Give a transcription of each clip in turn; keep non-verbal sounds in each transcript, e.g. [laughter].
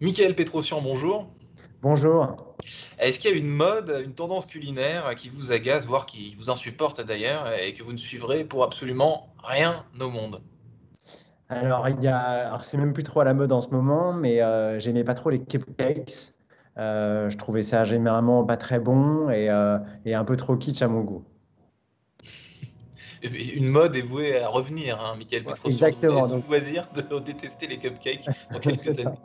Michael Petrosian, bonjour. Bonjour. Est-ce qu'il y a une mode, une tendance culinaire qui vous agace, voire qui vous insupporte d'ailleurs, et que vous ne suivrez pour absolument rien au monde? Alors, il y a, alors c'est même plus trop à la mode en ce moment, mais euh, j'aimais pas trop les cupcakes. Euh, je trouvais ça généralement pas très bon et, euh, et un peu trop kitsch à mon goût. [laughs] Une mode est vouée à revenir, hein, Michael Petrosian. Exactement. Vous avez tout loisir de [laughs] détester les cupcakes dans [laughs] quelques années.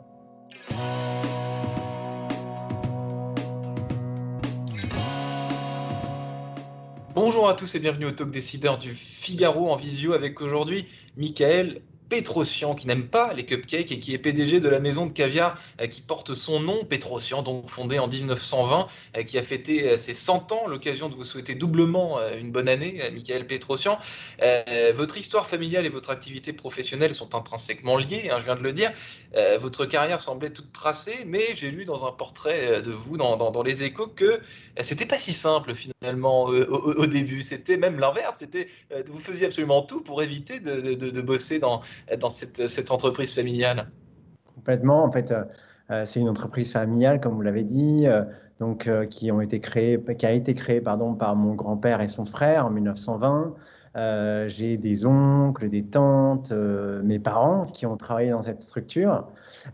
Bonjour à tous et bienvenue au Talk Décideur du Figaro en visio avec aujourd'hui Michael Petrosian qui n'aime pas les cupcakes et qui est PDG de la maison de caviar euh, qui porte son nom, Petrosian, donc fondée en 1920, euh, qui a fêté euh, ses 100 ans, l'occasion de vous souhaiter doublement une bonne année, Michael Petrosian. Votre histoire familiale et votre activité professionnelle sont intrinsèquement liées, hein, je viens de le dire. Votre carrière semblait toute tracée, mais j'ai lu dans un portrait de vous dans, les échos que c'était pas si simple finalement au, début. C'était même l'inverse. Vous faisiez absolument tout pour éviter de bosser dans, dans cette, cette entreprise familiale. Complètement. En fait, euh, euh, c'est une entreprise familiale, comme vous l'avez dit, euh, donc euh, qui ont été créées, qui a été créée, pardon, par mon grand-père et son frère en 1920. Euh, j'ai des oncles, des tantes, mes parents qui ont travaillé dans cette structure.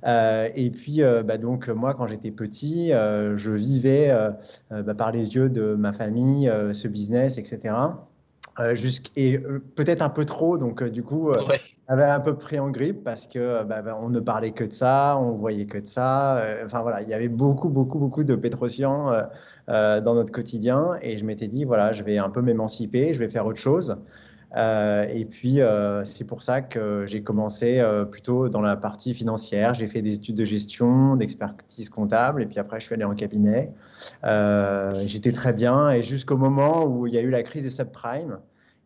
Et puis, bah, donc, moi, quand j'étais petit, je vivais bah, par les yeux de ma famille, ce business, etc. Euh, et euh, peut-être un peu trop, donc euh, du coup, Ouais. Avait un peu pris en grippe parce que euh, bah, bah, on ne parlait que de ça, on voyait que de ça. euh, Enfin voilà, il y avait beaucoup, beaucoup, beaucoup de Pétrosian euh, dans notre quotidien. Et je m'étais dit, voilà, je vais un peu m'émanciper, je vais faire autre chose. Et puis, c'est pour ça que j'ai commencé plutôt dans la partie financière. J'ai fait des études de gestion, d'expertise comptable, et puis après, je suis allé en cabinet. J'étais très bien, et jusqu'au moment où il y a eu la crise des subprimes.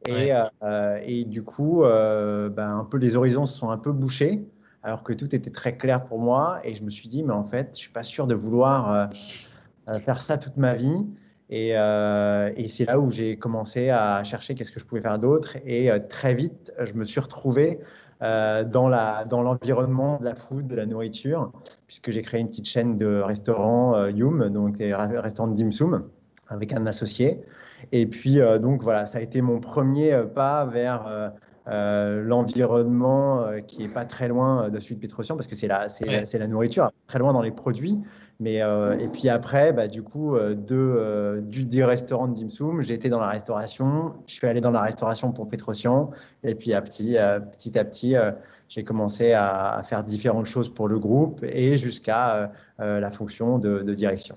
Et, Ouais. euh, et du coup, ben, un peu les horizons se sont un peu bouchés, alors que tout était très clair pour moi. Et je me suis dit, mais en fait, je suis pas sûr de vouloir euh, faire ça toute ma vie. Et, euh, et c'est là où j'ai commencé à chercher qu'est-ce que je pouvais faire d'autre. Et euh, très vite, je me suis retrouvé dans la, dans l'environnement de la food, de la nourriture, puisque j'ai créé une petite chaîne de restaurants Yum, donc des ra- restaurants de dim sum, avec un associé. Et puis, euh, donc voilà, ça a été mon premier euh, pas vers euh, l'environnement qui est pas très loin de celui de Petrosian, parce que c'est la, Ouais. la nourriture, très loin dans les produits. Mais, euh, et puis après, bah, du coup, de, du, du restaurant de dim sum, j'étais dans la restauration. Je suis allé dans la restauration pour Petrosian. Et puis à petit, petit à petit, j'ai commencé à, à faire différentes choses pour le groupe et jusqu'à la fonction de, de direction.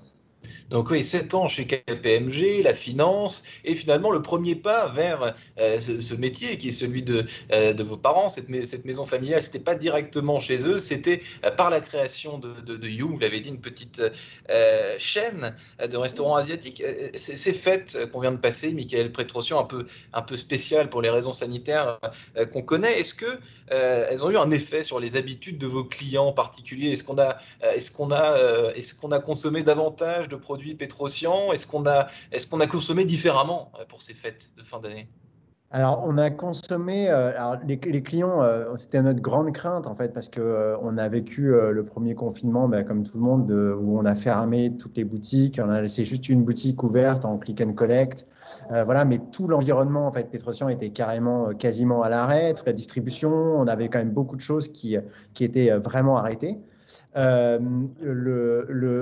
Donc oui, 7 ans chez KPMG, la finance, et finalement le premier pas vers euh, ce, métier qui est celui de, euh, vos parents, cette, mais- cette maison familiale, c'était pas directement chez eux, c'était euh, par la création de, de, You, vous l'avez dit, une petite chaîne de restaurants asiatiques. Ces fêtes qu'on vient de passer, Michael Petrosian, un peu, un peu spéciales pour les raisons sanitaires qu'on connaît, est-ce que elles ont eu un effet sur les habitudes de vos clients en particulier est-ce qu'on a consommé davantage de produits Petrosian Est-ce qu'on a, consommé différemment euh, pour ces fêtes de fin d'année? Alors, on a consommé, euh, alors les, clients, euh, c'était notre grande crainte en fait, parce que euh, on a vécu le premier confinement, bah, comme tout le monde, de- où on a fermé toutes les boutiques, on a laissé juste une boutique ouverte en click and collect. Voilà, mais tout l'environnement en fait, Petrosian était carrément quasiment à l'arrêt, toute la distribution, on avait quand même beaucoup de choses qui, étaient vraiment arrêtées. Euh,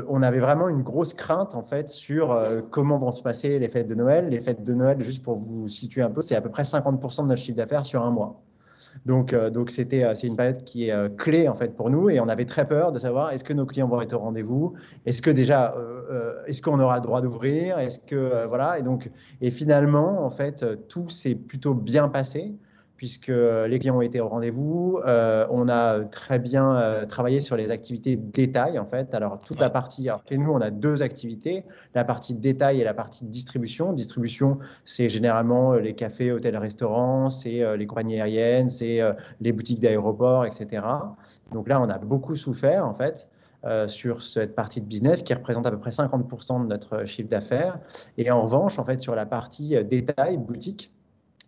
on avait vraiment une grosse crainte en fait sur euh, comment vont se passer les fêtes de Noël. Les fêtes de Noël, juste pour vous situer un peu, c'est à peu près 50% de notre chiffre d'affaires sur un mois. Donc, euh, donc c'était, c'est une période qui est clé en fait pour nous et on avait très peur de savoir est-ce que nos clients vont être au rendez-vous, est-ce que déjà, est-ce qu'on aura le droit d'ouvrir, est-ce que voilà et donc et finalement en fait tout s'est plutôt bien passé puisque les clients ont été au rendez-vous. Euh, on a très bien euh, travaillé sur les activités détail, en fait. Alors, toute la partie, alors, chez nous, on a deux activités, la partie détail et la partie distribution. Distribution, c'est généralement les cafés, hôtels, restaurants, c'est les compagnies aériennes, c'est les boutiques d'aéroports, etc. Donc là, on a beaucoup souffert, en fait. sur cette partie de business qui représente à peu près 50% de notre chiffre d'affaires. Et en revanche, en fait, sur la partie détail, boutique,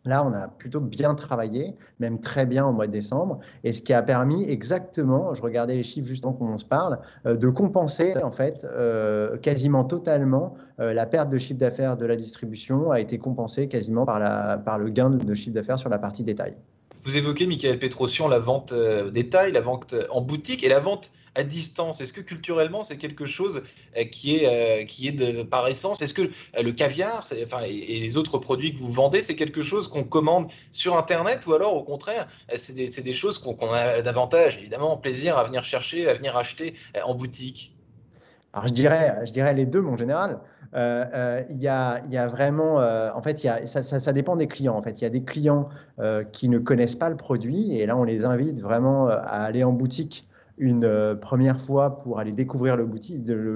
Là, on a plutôt bien travaillé, même très bien au mois de décembre, et ce qui a permis exactement, je regardais les chiffres juste avant qu'on se parle, euh, de compenser en fait euh, quasiment totalement euh, la perte de chiffre d'affaires de la distribution a été compensée quasiment par, la, par le gain de chiffre d'affaires sur la partie détail. Vous évoquez, Michael Petrosian, la vente détail, la vente en boutique et la vente à distance Est-ce que culturellement, c'est quelque chose euh, qui est, euh, qui est de, par essence Est-ce que euh, le caviar enfin, et les autres produits que vous vendez, c'est quelque chose qu'on commande sur Internet ou alors au contraire, c'est des, des, choses qu'on a davantage, évidemment, plaisir à venir chercher, à venir acheter en boutique? Alors je dirais, je dirais les deux, mon général. Il y, a, y, a, vraiment, en fait, y a, ça, ça, ça, dépend des clients. En fait, il y a des clients qui ne connaissent pas le produit et là, on les invite vraiment à aller en boutique une euh, première fois pour aller découvrir le,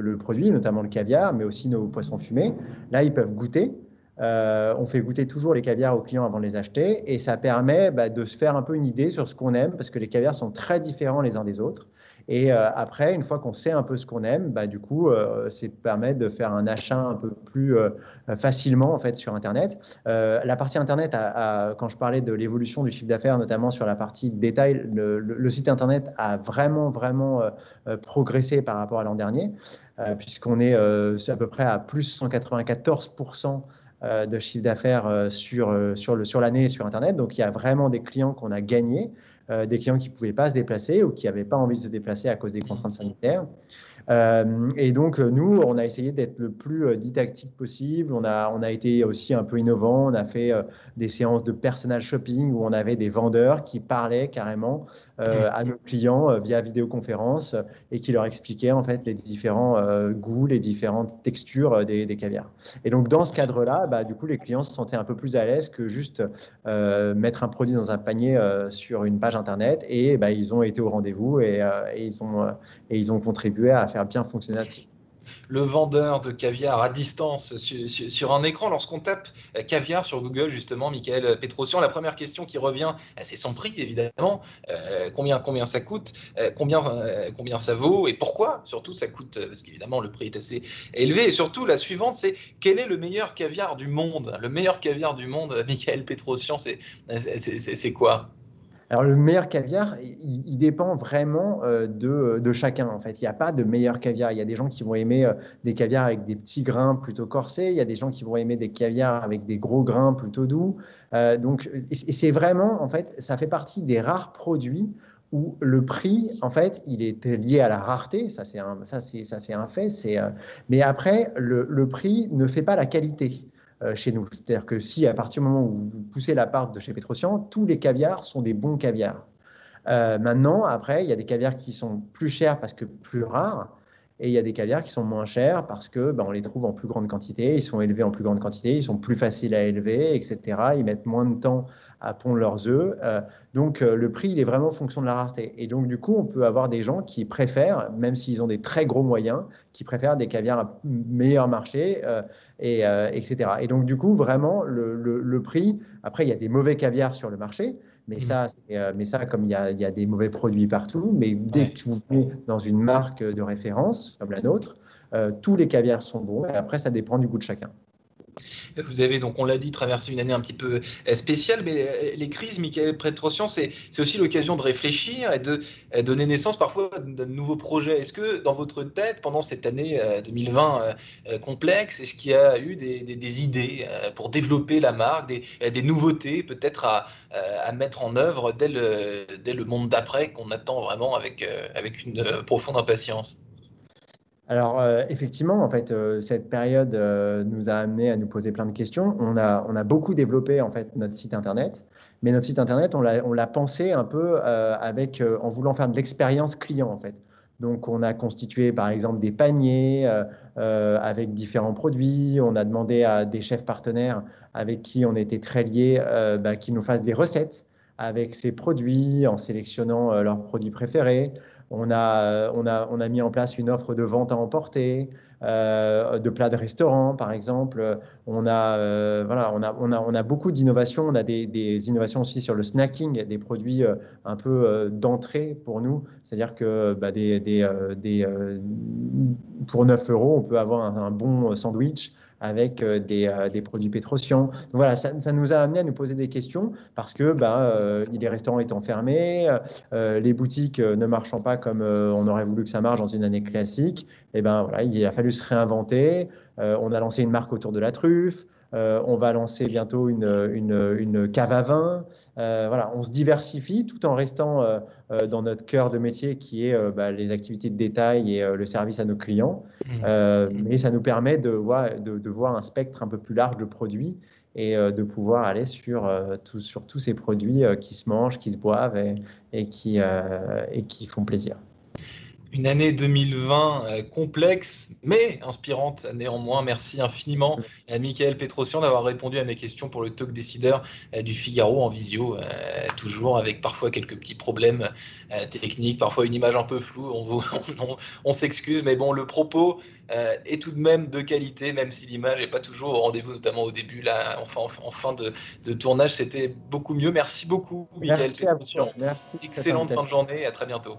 le, produit, notamment le caviar, mais aussi nos poissons fumés. Là, ils peuvent goûter. Euh, on fait goûter toujours les caviars aux clients avant de les acheter et ça permet bah, de se faire un peu une idée sur ce qu'on aime parce que les caviars sont très différents les uns des autres. Et euh, après, une fois qu'on sait un peu ce qu'on aime, bah, du coup, euh, ça permet de faire un achat un peu plus euh, facilement en fait sur Internet. la partie Internet, quand je parlais de l'évolution du chiffre d'affaires, notamment sur la partie détail, le, site Internet a vraiment, vraiment progressé par rapport à l'an dernier, puisqu'on est à peu près à plus 194% de chiffre d'affaires sur, sur, le, sur l'année sur Internet. Donc, il y a vraiment des clients qu'on a gagnés. Euh, des clients qui ne pouvaient pas se déplacer ou qui n'avaient pas envie de se déplacer à cause des contraintes sanitaires. Euh, et donc, euh, nous, on a essayé d'être le plus euh, didactique possible. On a, on a été aussi un peu innovant. On a fait des séances de personal shopping où on avait des vendeurs qui parlaient carrément à nos clients via vidéoconférence et qui leur expliquaient en fait les différents goûts, les différentes textures des, des caviars. Et donc, dans ce cadre-là, bah, du coup, les clients se sentaient un peu plus à l'aise que juste mettre un produit dans un panier sur une page internet. Et bah, ils ont été au rendez-vous et, et, ils ont, et ils ont contribué à faire bien fonctionner le vendeur de caviar à distance sur, un écran. Lorsqu'on tape euh, caviar sur Google, justement, Michael Petrosian, la première question qui revient, euh, c'est son prix, évidemment. Euh, combien, combien ça coûte combien, combien ça vaut Et pourquoi Surtout, ça coûte, parce qu'évidemment, le prix est assez élevé. Et surtout, la suivante, c'est quel est le meilleur caviar du monde? Le meilleur caviar du monde, Michael Petrosian, c'est quoi? Alors le meilleur caviar, il, dépend vraiment euh, de, chacun en fait. Il n'y a pas de meilleur caviar. Il y a des gens qui vont aimer euh, des caviars avec des petits grains plutôt corsés. Il y a des gens qui vont aimer des caviars avec des gros grains plutôt doux. Euh, donc c'est vraiment en fait, ça fait partie des rares produits où le prix, en fait, il est lié à la rareté, ça c'est un, fait. Mais après, le, prix ne fait pas la qualité. Euh, chez nous. C'est-à-dire que si à partir du moment où vous poussez la part de chez Petrosian, tous les caviars sont des bons caviars. Euh, maintenant, après, il y a des caviars qui sont plus chers parce que plus rares. Et il y a des caviars qui sont moins chers parce que ben, on les trouve en plus grande quantité, ils sont élevés en plus grande quantité, ils sont plus faciles à élever, etc. Ils mettent moins de temps à pondre leurs œufs. Euh, donc euh, le prix, il est vraiment en fonction de la rareté. Et donc du coup, on peut avoir des gens qui préfèrent, même s'ils ont des très gros moyens, qui préfèrent des caviars à meilleur marché, euh, et, etc. Et donc du coup, vraiment, le, le prix, après, il y a des mauvais caviars sur le marché. Mais, mmh. ça, euh, mais ça, comme il y, a, il y, a, des mauvais produits partout, mais dès que vous venez dans une marque de référence, comme la nôtre, euh, tous les caviars sont bons. Et après, ça dépend du goût de chacun. Vous avez donc, on l'a dit, traversé une année un petit peu euh, spéciale, mais euh, les crises, Michael Prétrosian, c'est aussi l'occasion de réfléchir et de euh, donner naissance parfois à de nouveaux projets. Est-ce que dans votre tête, pendant cette année 2020 complexe, est-ce qu'il y a eu des, idées pour développer la marque, des, nouveautés peut-être à, mettre en œuvre dès le, monde d'après qu'on attend vraiment avec une profonde impatience? Alors euh, effectivement, en fait, euh, cette période euh, nous a amené à nous poser plein de questions. On a, on a beaucoup développé en fait notre site internet, mais notre site internet, on l'a pensé un peu avec, en voulant faire de l'expérience client en fait. Donc, on a constitué par exemple des paniers avec différents produits. On a demandé à des chefs partenaires avec qui on était très liés, bah, qu'ils nous fassent des recettes avec ses produits, en sélectionnant euh, leurs produits préférés. On a, on, a, on a mis en place une offre de vente à emporter, euh, de plats de restaurant, par exemple. On a, euh, voilà, on a, on a, on a beaucoup d'innovations. On a des, des, innovations aussi sur le snacking, des produits un peu d'entrée pour nous. C'est-à-dire que bah, des, des, des pour 9 euros, on peut avoir un, bon sandwich avec euh, des, euh, des, produits pétrociens. Donc voilà, ça, ça, nous a amené à nous poser des questions parce que bah, euh, les restaurants étant fermés, les boutiques ne marchant pas comme on aurait voulu que ça marche dans une année classique, et eh ben voilà, il a fallu se réinventer. on a lancé une marque autour de la truffe. Euh, on va lancer bientôt une, une, cave à vin. Euh, voilà, on se diversifie tout en restant euh, dans notre cœur de métier qui est bah, les activités de détail et le service à nos clients. Mmh. mais ça nous permet de voir, de, voir un spectre un peu plus large de produits et de pouvoir aller sur, sur tous ces produits qui se mangent, qui se boivent et qui, et qui font plaisir une année 2020 euh, complexe, mais inspirante néanmoins. Merci infiniment à Michael Petrosian d'avoir répondu à mes questions pour le talk décideur euh, du Figaro en visio, euh, toujours avec parfois quelques petits problèmes techniques, parfois une image un peu floue. On, [laughs] on, s'excuse, mais bon, le propos est tout de même de qualité, même si l'image n'est pas toujours au rendez-vous, notamment au début. Là, enfin, en, fin de, tournage, c'était beaucoup mieux. Merci beaucoup, Michael Petrosian. Excellente fin de journée et à très bientôt.